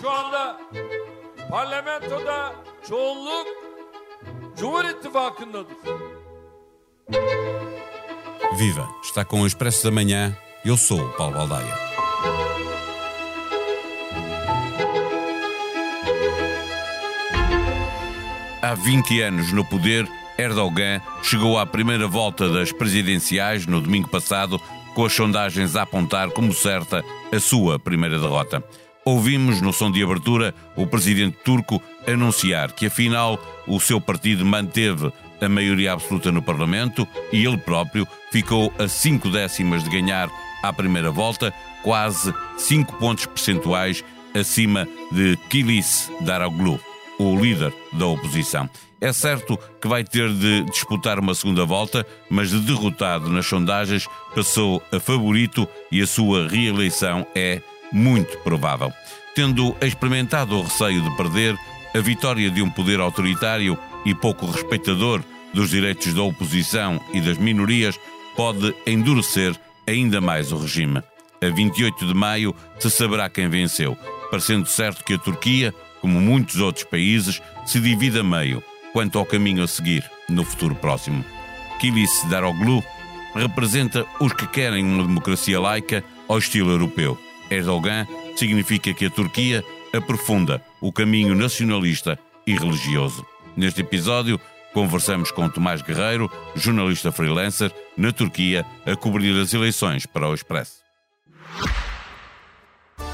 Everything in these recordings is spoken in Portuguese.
Şu anda parlamentoda çoğunluk Cumhur İttifakı'ndadır. Viva! Está com o Expresso da Manhã. Eu sou o Paulo Baldaia. Há 20 anos no poder, Erdogan chegou à primeira volta das presidenciais no domingo passado, com as sondagens a apontar como certa a sua primeira derrota. Ouvimos no som de abertura o presidente turco anunciar que afinal o seu partido manteve a maioria absoluta no Parlamento e ele próprio ficou a cinco décimas de ganhar à primeira volta, quase cinco pontos percentuais acima de Kilis Daroglu, o líder da oposição. É certo que vai ter de disputar uma segunda volta, mas de derrotado nas sondagens passou a favorito e a sua reeleição é muito provável. Tendo experimentado o receio de perder, a vitória de um poder autoritário e pouco respeitador dos direitos da oposição e das minorias pode endurecer ainda mais o regime. A 28 de maio se saberá quem venceu, parecendo certo que a Turquia, como muitos outros países, se divide a meio quanto ao caminho a seguir no futuro próximo. Kilis Daroglu representa os que querem uma democracia laica ao estilo europeu. Erdogan significa que a Turquia aprofunda o caminho nacionalista e religioso. Neste episódio, conversamos com Tomás Guerreiro, jornalista freelancer, na Turquia, a cobrir as eleições para o Expresso.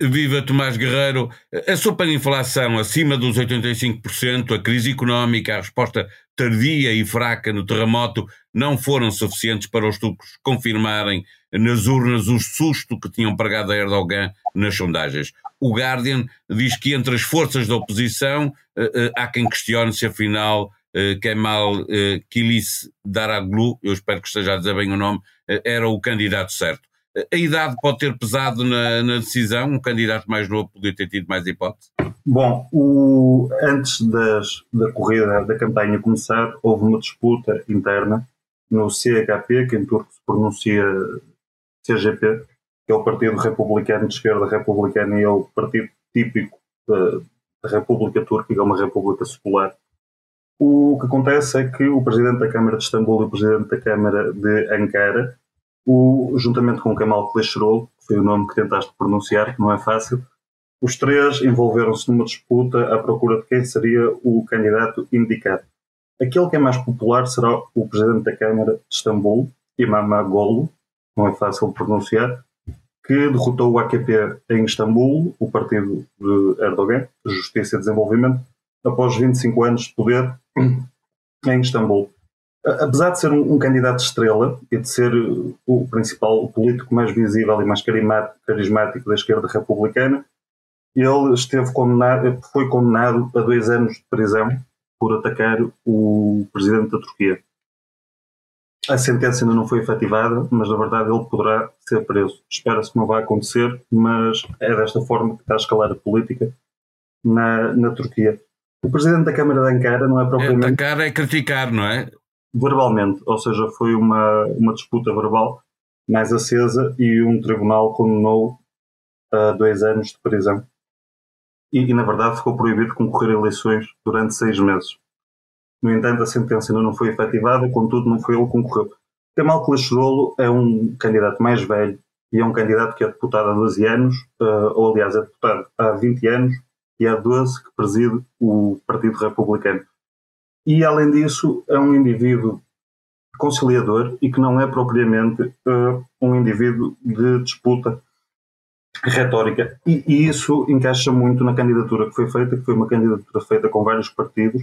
Viva Tomás Guerreiro. A superinflação acima dos 85%, a crise económica, a resposta tardia e fraca no terremoto não foram suficientes para os turcos confirmarem nas urnas o susto que tinham pregado a Erdogan nas sondagens. O Guardian diz que entre as forças da oposição eh, eh, há quem questione se afinal eh, Kemal Kilis Daraglu, eu espero que esteja a dizer bem o nome, era o candidato certo. A idade pode ter pesado na, na, decisão? Um candidato mais novo poderia ter tido mais hipótese? Bom, o, antes das, da corrida, da campanha começar, houve uma disputa interna no CHP, que em turco se pronuncia CGP, que é o Partido Republicano de Esquerda Republicana e é o partido típico da, da República Turca, que é uma república secular. O que acontece é que o Presidente da Câmara de Istambul e o Presidente da Câmara de Ankara o, juntamente com Kemal Kılıçdaroğlu, que foi o nome que tentaste pronunciar, que não é fácil, os três envolveram-se numa disputa à procura de quem seria o candidato indicado. Aquele que é mais popular será o presidente da Câmara de Istambul, Imamoglu, não é fácil pronunciar, que derrotou o AKP em Istambul, o partido de Erdogan, Justiça e Desenvolvimento, após 25 anos de poder em Istambul apesar de ser um, um, candidato estrela e de ser o principal político mais visível e mais carismático da esquerda republicana, ele esteve condenado, foi condenado a dois anos de prisão por atacar o presidente da Turquia. A sentença ainda não foi efetivada, mas na verdade ele poderá ser preso. Espera-se que não vai acontecer, mas é desta forma que está a escalar a política na, na Turquia. O presidente da Câmara de Ankara não é propriamente. É, atacar é criticar, não é? Verbalmente, ou seja, foi uma, uma disputa verbal mais acesa e um tribunal condenou a dois anos de prisão. E, e, na verdade ficou proibido concorrer a eleições durante seis meses. No entanto, a sentença ainda não foi efetivada, contudo não foi ele que concorreu. Kemal Kılıçdaroğlu é um candidato mais velho e é um candidato que é deputado há 12 anos, uh, ou aliás é deputado há 20 anos e há 12 que preside o Partido Republicano e, além disso, é um indivíduo conciliador e que não é propriamente uh, um indivíduo de disputa retórica. E, e, isso encaixa muito na candidatura que foi feita, que foi uma candidatura feita com vários partidos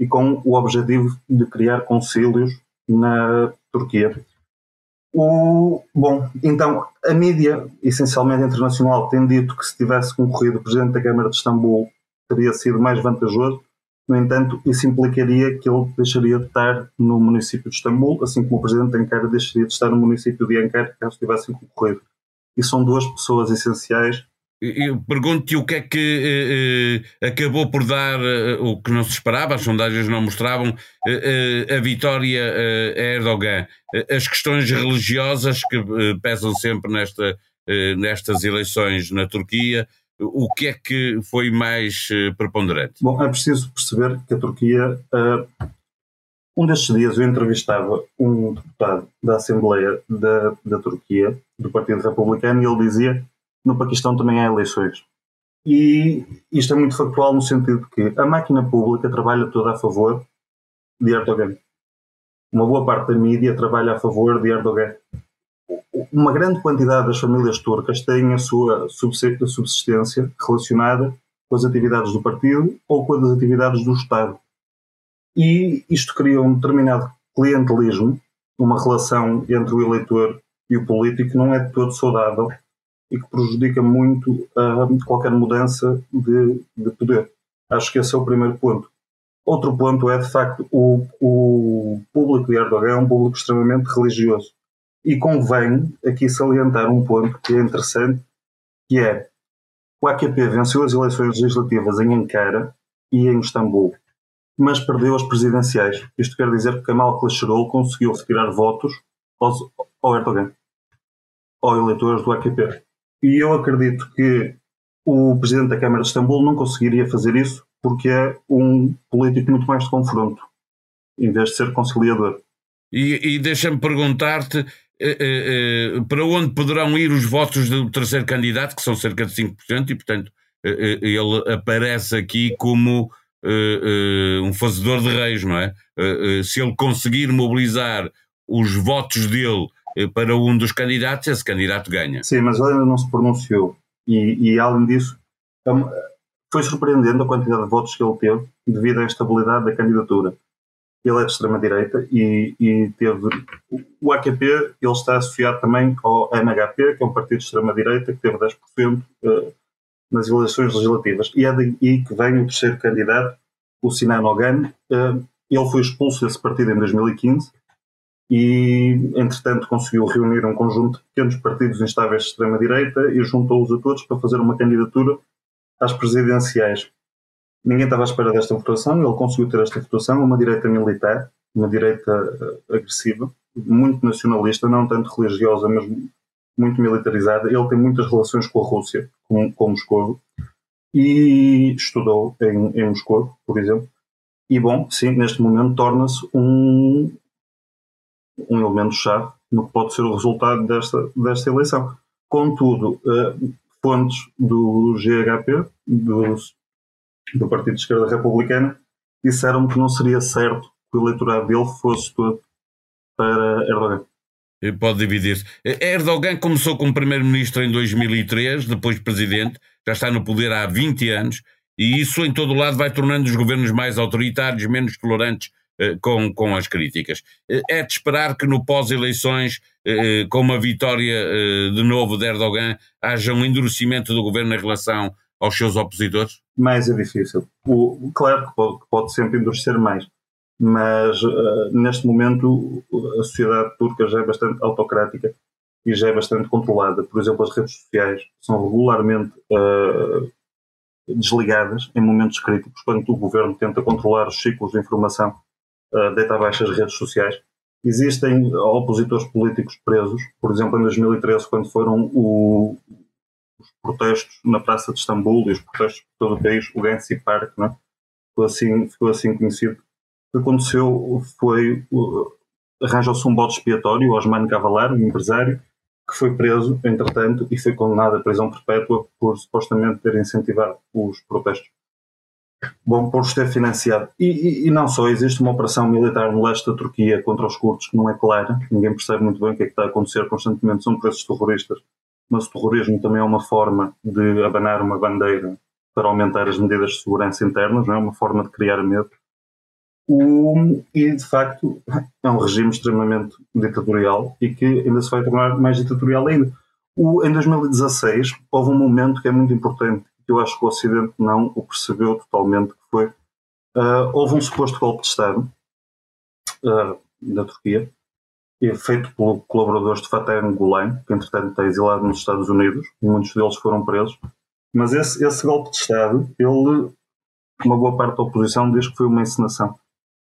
e com o objetivo de criar concílios na Turquia. O, bom, então, a mídia, essencialmente internacional, tem dito que se tivesse concorrido o Presidente da Câmara de Istambul teria sido mais vantajoso No entanto, isso implicaria que ele deixaria de estar no município de Istambul, assim como o presidente de Ankara deixaria de estar no município de Ankara caso estivessem concorrido. E são duas pessoas essenciais pergunto-te o que é que eh, eh, acabou por dar eh, o que não se esperava, as sondagens não mostravam, eh, eh, a vitória eh, a Erdogan. as questões religiosas que pesam sempre nesta, nestas eleições na Turquia, o que é que foi mais preponderante? Bom, é preciso perceber que a Turquia. um destes dias eu entrevistava um deputado da Assembleia da, da Turquia, do Partido Republicano, e ele dizia no Paquistão também há eleições. E isto é muito factual no sentido que a máquina pública trabalha toda a favor de Erdogan. Uma boa parte da mídia trabalha a favor de Erdogan. Uma grande quantidade das famílias turcas tem a sua subsistência relacionada com as atividades do partido ou com as atividades do Estado. E isto cria um determinado clientelismo, uma relação entre o eleitor e o político que não é de todo saudável e que prejudica muito uh, qualquer mudança de, de, poder. Acho que esse é o primeiro ponto. Outro ponto é, de facto, o, o público de Erdogan é um público extremamente religioso. E convém aqui salientar um ponto que é interessante, que é o AKP venceu as eleições legislativas em Ankara e em Istambul, mas perdeu as presidenciais. Isto quer dizer que Kemal Kılıçdaroğlu conseguiu retirar votos aos, ao Erdogan, aos eleitores do AKP. E eu acredito que o presidente da Câmara de Istambul não conseguiria fazer isso porque é um político muito mais de confronto, em vez de ser conciliador. E, e deixa-me perguntar-te para onde poderão ir os votos do terceiro candidato, que são cerca de 5%, e portanto eh, eh, ele aparece aqui como eh, um fazedor de reis, não é? se ele conseguir mobilizar os votos dele eh, para um dos candidatos, esse candidato ganha. Sim, mas ele ainda não se pronunciou. E, e além disso, é foi surpreendente a quantidade de votos que ele teve devido à instabilidade da candidatura. Ele é de extrema-direita e, e, teve. O AKP ele está associado também ao MHP, que é um partido de extrema-direita que teve 10% eh, nas eleições legislativas. E é daí que vem o terceiro candidato, o Sinan Ogan. Eh, ele foi expulso desse partido em 2015 e, entretanto, conseguiu reunir um conjunto de pequenos partidos instáveis de extrema-direita e juntou-os a todos para fazer uma candidatura às presidenciais. Ninguém estava à espera desta votação, ele conseguiu ter esta votação, uma direita militar, uma direita uh, agressiva, muito nacionalista, não tanto religiosa, mas muito militarizada. Ele tem muitas relações com a Rússia, com, com Moscou, e estudou em, em Moscou, por exemplo. E, bom, sim, neste momento torna-se um, um elemento-chave no que pode ser o resultado desta, desta eleição. Contudo, uh, fontes do GHP, do, do Partido de Esquerda Republicana, disseram que não seria certo que o eleitorado dele fosse todo para Erdogan. Pode dividir-se. Erdogan começou como primeiro-ministro em 2003, depois presidente, já está no poder há 20 anos, e isso em todo o lado vai tornando os governos mais autoritários, menos tolerantes eh, com, com as críticas. Eh, é de esperar que no pós-eleições, eh, com uma vitória de novo de Erdogan, haja um endurecimento do governo em relação aos seus opositores? Mais é difícil. O, claro que pode, pode sempre endurecer mais, mas uh, neste momento a sociedade turca já é bastante autocrática e já é bastante controlada. Por exemplo, as redes sociais são regularmente uh, desligadas em momentos críticos, quando o governo tenta controlar os ciclos de informação uh, deita abaixo as redes sociais. Existem opositores políticos presos, por exemplo, em 2013, quando foram o, os protestos na Praça de Istambul e os protestos por todo o país, o Genci Park, não é? ficou, assim, ficou assim conhecido. O que aconteceu foi uh, arranjou-se um bode expiatório, Osman Cavalar, um empresário, que foi preso, entretanto, e foi condenado à prisão perpétua por supostamente ter incentivado os protestos. Bom, por os ter financiado. E, e, e, não só, existe uma operação militar no leste da Turquia contra os curtos que não é clara, ninguém percebe muito bem o que é que está a acontecer constantemente, são presos terroristas, mas o terrorismo também é uma forma de abanar uma bandeira para aumentar as medidas de segurança internas, não é? uma forma de criar medo. O, e, de facto, é um regime extremamente ditatorial e que ainda se vai tornar mais ditatorial ainda. O, em 2016, houve um momento que é muito importante que eu acho que o Ocidente não o percebeu totalmente, que foi Uh, houve um suposto golpe de Estado uh, da Turquia, feito por colaboradores de Fatah Gulen, que entretanto está exilado nos Estados Unidos, muitos deles foram presos. Mas esse, esse golpe de Estado, ele, uma boa parte da oposição diz que foi uma encenação.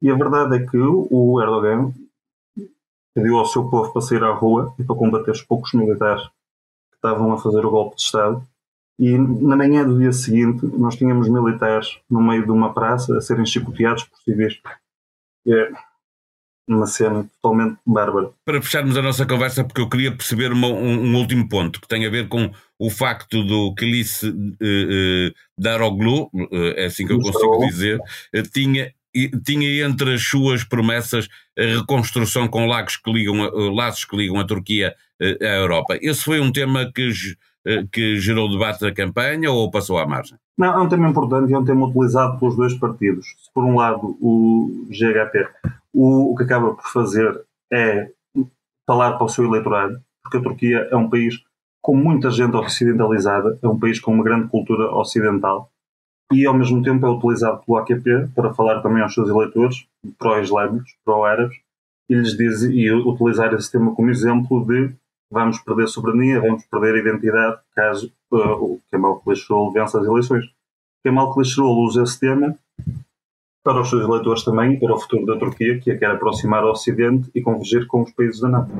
E a verdade é que o Erdogan pediu ao seu povo para sair à rua e para combater os poucos militares que estavam a fazer o golpe de Estado. E na manhã do dia seguinte, nós tínhamos militares no meio de uma praça a serem chicoteados por civis. É uma cena totalmente bárbara. Para fecharmos a nossa conversa, porque eu queria perceber uma, um, um, último ponto que tem a ver com o facto do Kilice uh, uh, Daroglu, uh, é assim que eu consigo dizer, uh, tinha tinha entre as suas promessas a reconstrução com lagos que ligam, eh, laços que ligam a Turquia eh, à Europa. Esse foi um tema que, eh, que gerou debate da campanha ou passou à margem? Não, é um tema importante e é um tema utilizado pelos dois partidos. Por um lado o GHP, o, o que acaba por fazer é falar para o seu eleitorado, porque a Turquia é um país com muita gente ocidentalizada, é um país com uma grande cultura ocidental, e ao mesmo tempo é utilizado pelo AQP para falar também aos seus eleitores, pró-islâmicos, pró-árabes, e e utilizar esse tema como exemplo de vamos perder soberania, vamos perder identidade caso uh, o Kemal Kılıçdaroğlu vença as eleições. Kemal Kılıçdaroğlu usa esse tema para os seus eleitores também e para o futuro da Turquia, que a quer aproximar ao Ocidente e convergir com os países da NATO.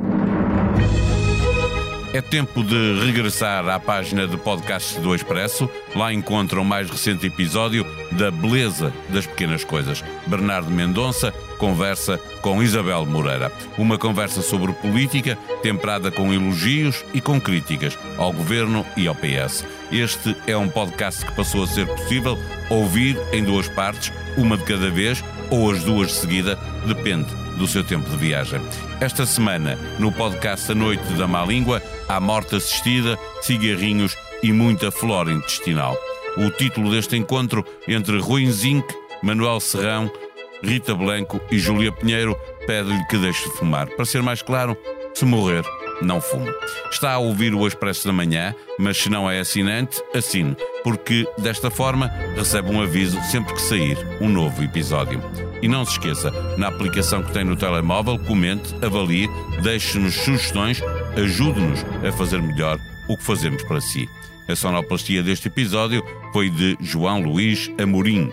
É tempo de regressar à página de podcasts do Expresso. Lá encontram o mais recente episódio da Beleza das Pequenas Coisas. Bernardo Mendonça conversa com Isabel Moreira. Uma conversa sobre política, temperada com elogios e com críticas ao governo e ao PS. Este é um podcast que passou a ser possível ouvir em duas partes, uma de cada vez ou as duas de seguida, depende do seu tempo de viagem. Esta semana, no podcast A Noite da Má Língua, há morte assistida, cigarrinhos e muita flora intestinal. O título deste encontro entre Rui Zinc, Manuel Serrão, Rita Blanco e Júlia Pinheiro pede-lhe que deixe de fumar. Para ser mais claro, se morrer, não fumo. Está a ouvir o Expresso da Manhã, mas se não é assinante, assine, porque desta forma recebe um aviso sempre que sair um novo episódio. E não se esqueça, na aplicação que tem no telemóvel, comente, avalie, deixe-nos sugestões, ajude-nos a fazer melhor o que fazemos para si. A sonoplastia deste episódio foi de João Luís Amorim.